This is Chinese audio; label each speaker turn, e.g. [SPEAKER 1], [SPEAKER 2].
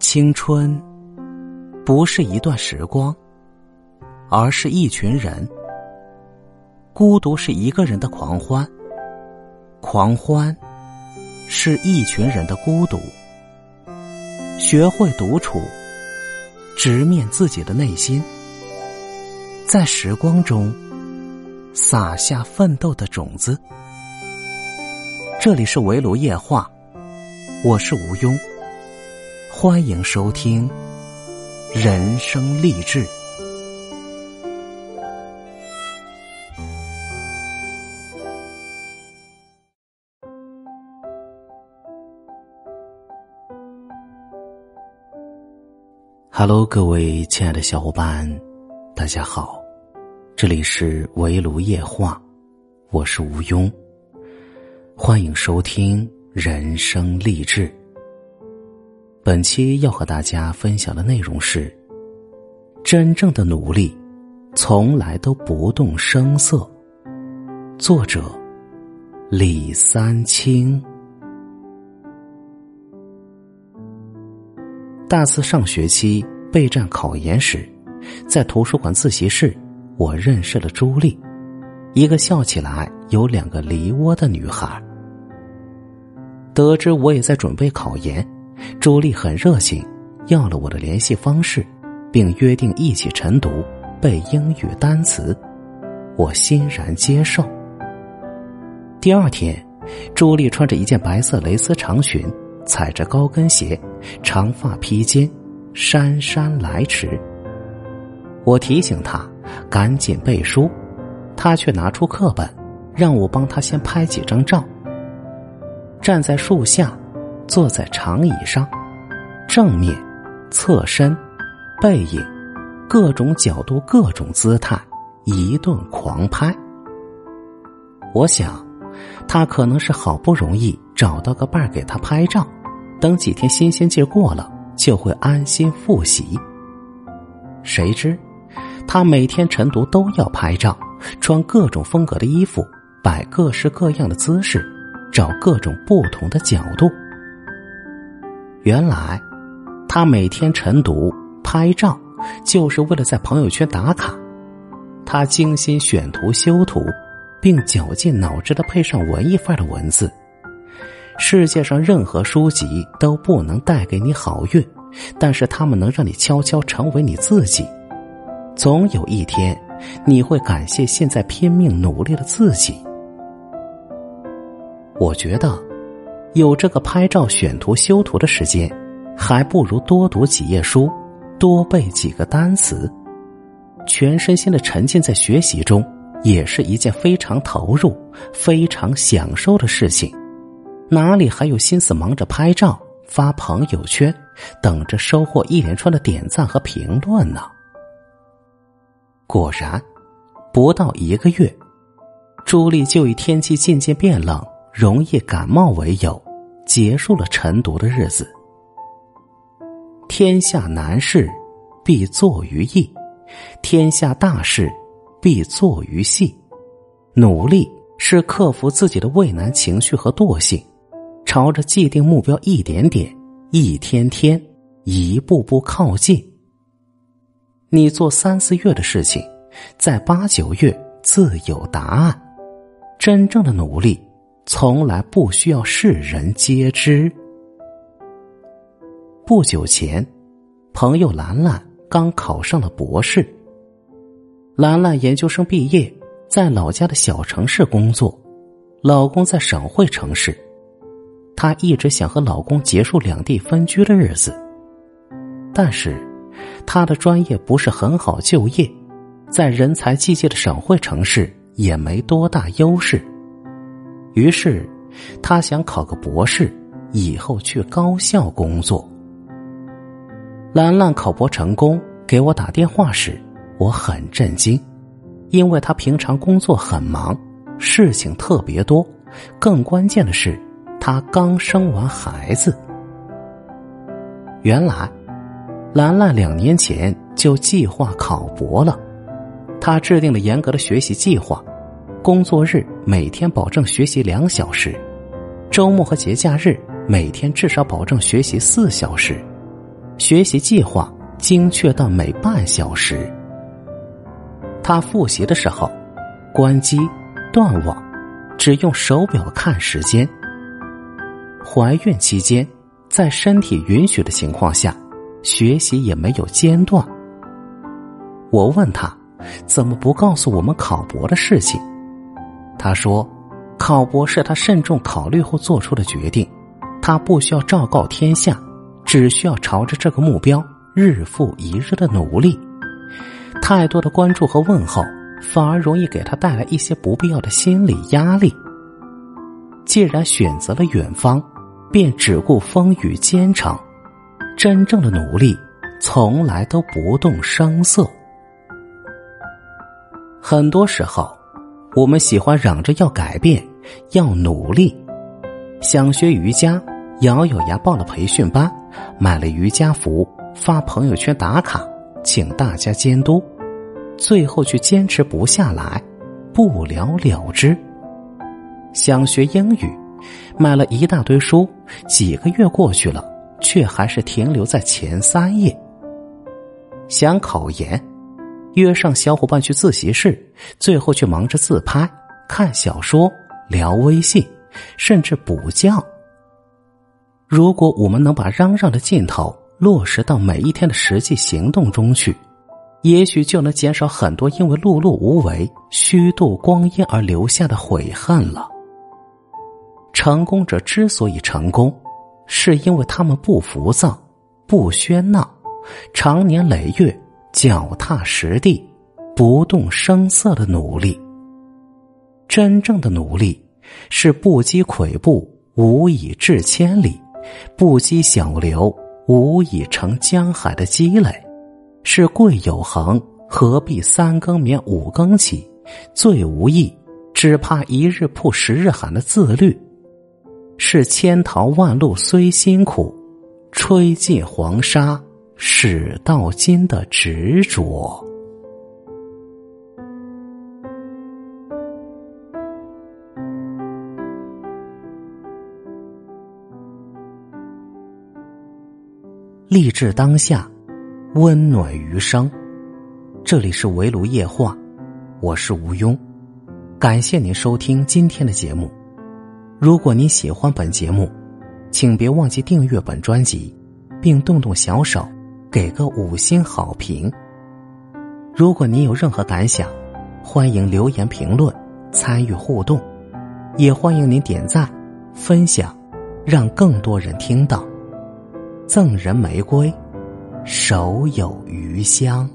[SPEAKER 1] 青春不是一段时光，而是一群人。孤独是一个人的狂欢，狂欢是一群人的孤独。学会独处，直面自己的内心，在时光中撒下奋斗的种子。这里是围炉夜话，我是吴庸。欢迎收听人生励志。Hello，各位亲爱的小伙伴，大家好，这里是围炉夜话，我是吴庸。欢迎收听人生励志。本期要和大家分享的内容是：真正的努力，从来都不动声色。作者：李三清。大四上学期备战考研时，在图书馆自习室，我认识了朱莉，一个笑起来有两个梨窝的女孩。得知我也在准备考研。朱莉很热情，要了我的联系方式，并约定一起晨读背英语单词，我欣然接受。第二天，朱莉穿着一件白色蕾丝长裙，踩着高跟鞋，长发披肩，姗姗来迟。我提醒她赶紧背书，她却拿出课本，让我帮她先拍几张照。站在树下。坐在长椅上，正面、侧身、背影，各种角度、各种姿态，一顿狂拍。我想，他可能是好不容易找到个伴儿给他拍照，等几天新鲜劲过了，就会安心复习。谁知，他每天晨读都要拍照，穿各种风格的衣服，摆各式各样的姿势，找各种不同的角度。原来，他每天晨读、拍照，就是为了在朋友圈打卡。他精心选图、修图，并绞尽脑汁的配上文艺范的文字。世界上任何书籍都不能带给你好运，但是他们能让你悄悄成为你自己。总有一天，你会感谢现在拼命努力的自己。我觉得。有这个拍照、选图、修图的时间，还不如多读几页书，多背几个单词，全身心的沉浸在学习中，也是一件非常投入、非常享受的事情。哪里还有心思忙着拍照、发朋友圈，等着收获一连串的点赞和评论呢？果然，不到一个月，朱莉就以天气渐渐变冷。容易感冒为由，结束了晨读的日子。天下难事，必作于易；天下大事，必作于细。努力是克服自己的畏难情绪和惰性，朝着既定目标一点点、一天天、一步步靠近。你做三四月的事情，在八九月自有答案。真正的努力。从来不需要世人皆知。不久前，朋友兰兰刚考上了博士。兰兰研究生毕业，在老家的小城市工作，老公在省会城市。她一直想和老公结束两地分居的日子，但是她的专业不是很好就业，在人才济济的省会城市也没多大优势。于是，他想考个博士，以后去高校工作。兰兰考博成功，给我打电话时，我很震惊，因为他平常工作很忙，事情特别多，更关键的是，他刚生完孩子。原来，兰兰两年前就计划考博了，他制定了严格的学习计划。工作日每天保证学习两小时，周末和节假日每天至少保证学习四小时。学习计划精确到每半小时。他复习的时候，关机断网，只用手表看时间。怀孕期间，在身体允许的情况下，学习也没有间断。我问他，怎么不告诉我们考博的事情？他说，考博是他慎重考虑后做出的决定，他不需要昭告天下，只需要朝着这个目标日复一日的努力。太多的关注和问候，反而容易给他带来一些不必要的心理压力。既然选择了远方，便只顾风雨兼程。真正的努力，从来都不动声色。很多时候，我们喜欢嚷着要改变，要努力。想学瑜伽，咬咬牙报了培训班，买了瑜伽服，发朋友圈打卡。请大家监督，最后却坚持不下来，不了了之。想学英语，买了一大堆书，几个月过去了，却还是停留在前三页。想考研，约上小伙伴去自习室，最后却忙着自拍、看小说、聊微信，甚至补觉。如果我们能把嚷嚷的劲头，落实到每一天的实际行动中去，也许就能减少很多因为碌碌无为、虚度光阴而留下的悔恨了。成功者之所以成功，是因为他们不浮躁、不喧闹，长年累月脚踏实地、不动声色的努力。真正的努力，是不积跬步，无以至千里；不积小流。无以成江海的积累，是贵有恒，何必三更眠五更起？最无益，只怕一日曝十日寒的自律，是千淘万漉虽辛苦，吹尽黄沙始到金的执着。励志当下，温暖余生。这里是围炉夜话，我是吴庸。感谢您收听今天的节目。如果您喜欢本节目，请别忘记订阅本专辑，并动动小手给个五星好评。如果您有任何感想，欢迎留言评论参与互动，也欢迎您点赞分享，让更多人听到。赠人玫瑰，手有余香。